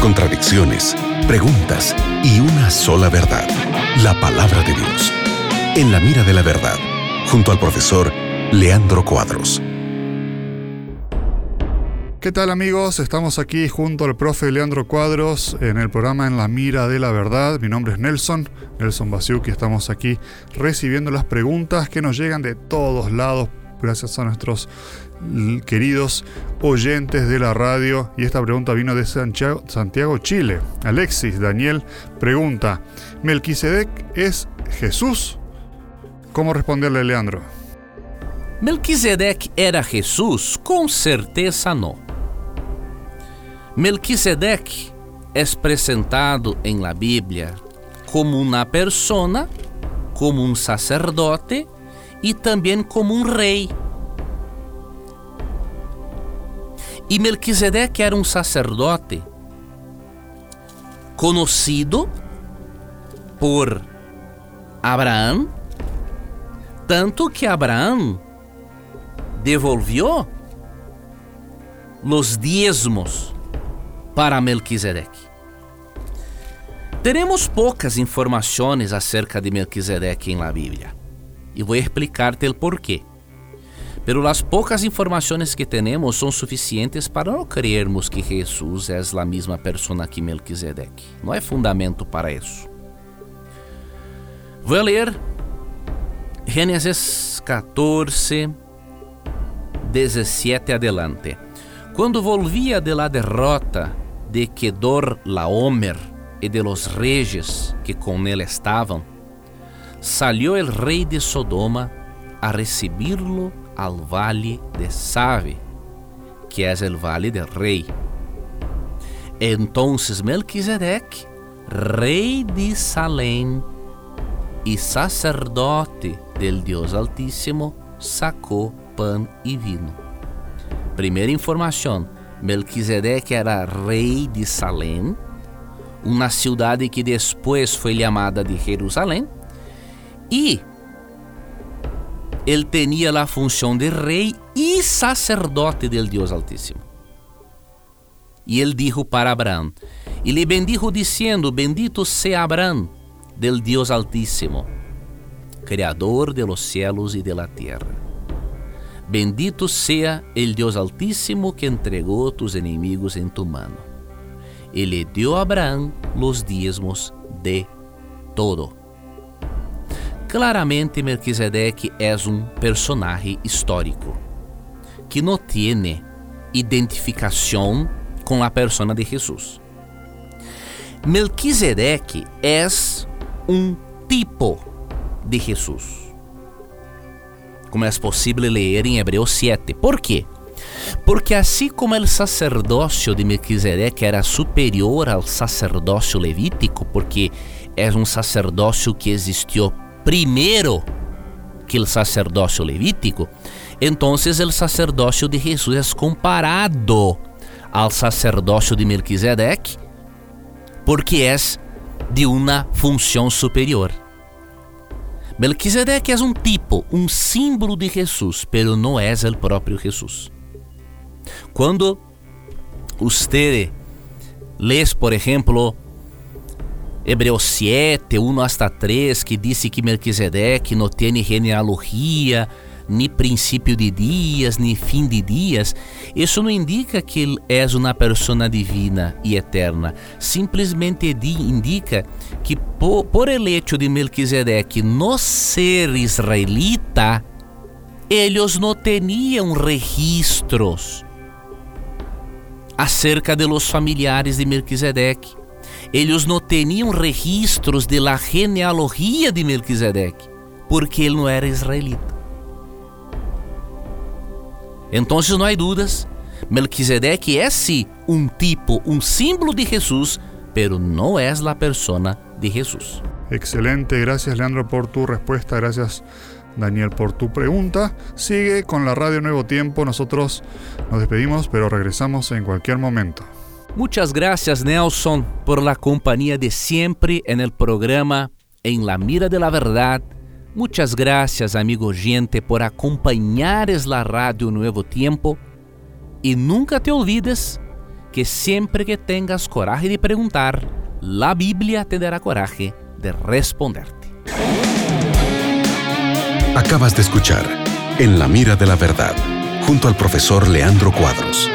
contradicciones, preguntas y una sola verdad, la palabra de Dios. En la mira de la verdad, junto al profesor Leandro Cuadros. ¿Qué tal amigos? Estamos aquí junto al profe Leandro Cuadros en el programa En la Mira de la Verdad. Mi nombre es Nelson, Nelson Basiuki. Estamos aquí recibiendo las preguntas que nos llegan de todos lados gracias a nuestros queridos oyentes de la radio. Y esta pregunta vino de Santiago, Chile. Alexis Daniel pregunta, ¿Melquisedec es Jesús? ¿Cómo responderle, Leandro? Melquisedec era Jesús? Com certeza não. Melquisedeque é apresentado em la Bíblia como uma persona, como um sacerdote e também como um rei. E Melquisedeque era um sacerdote conhecido por Abraão, tanto que Abraão devolveu os diezmos para Melquisedeque. Teremos poucas informações acerca de Melquisedeque em Bíblia e vou explicar-te o porquê. Pero as poucas informações que temos são suficientes para não creermos que Jesus é a mesma pessoa que Melquisedeque. Não é fundamento para isso. Vou ler Gênesis 14, 17 adelante. Quando volvia de la derrota de Kedor Laomer e de los reyes que com ele estavam, salió el rei de Sodoma a recibirlo al vale de Save, que é el vale del rei. Entonces Melquisedec, rei de Salem e sacerdote del Deus Altíssimo, sacou pan e vino. Primeira informação Melquisedeque era rei de Salem, uma cidade que depois foi chamada de Jerusalém, e ele tinha a função de rei e sacerdote del Deus Altíssimo. E ele dijo para Abraão, e lhe bendijo dizendo: Bendito seja Abraão del Deus Altíssimo, Criador de los cielos e de la tierra. Bendito sea el Dios Altísimo que entregó tus enemigos en tu mano. Y le dio a Abraham los diezmos de todo. Claramente Melquisedeque é um personagem histórico que não tem identificação com a persona de Jesus. Melquisedeque é um tipo de Jesus como é possível ler em Hebreus 7. Por quê? Porque assim como o sacerdócio de Melquisedeque era superior ao sacerdócio levítico, porque é um sacerdócio que existiu primeiro que o sacerdócio levítico, então o sacerdócio de Jesus é comparado ao sacerdócio de Melquisedeque, porque é de uma função superior. Melquisedeque é um tipo, um símbolo de Jesus, pero não é o próprio Jesus. Quando você lê, por exemplo, Hebreus 7, 1 hasta 3, que diz que Melquisedeque não tem genealogia, ni princípio de dias, ni fim de dias, isso não indica que ele é uma persona divina e eterna. Simplesmente indica que por, por el hecho de Melquisedeque no ser israelita, eles não tinham registros acerca de los familiares de Melquisedeque. Eles não tinham registros de la genealogia de Melquisedeque, porque ele não era israelita. Então não há dúvidas, Melquisedeque é sim um tipo, um símbolo de Jesus, pero não é a persona de Jesus. Excelente, gracias Leandro por tu respuesta, gracias Daniel por tu pregunta. Sigue con la radio Nuevo Tiempo, nosotros nos despedimos, pero regresamos en cualquier momento. Muchas gracias Nelson por la compañía de siempre en el programa En la Mira de la Verdad Muchas gracias, amigo gente, por acompanhares la radio Nuevo Tiempo. E nunca te olvides que siempre que tengas coraje de preguntar, la Biblia te dará coraje de responderte. Acabas de escuchar En la mira de la verdad, junto al profesor Leandro Cuadros.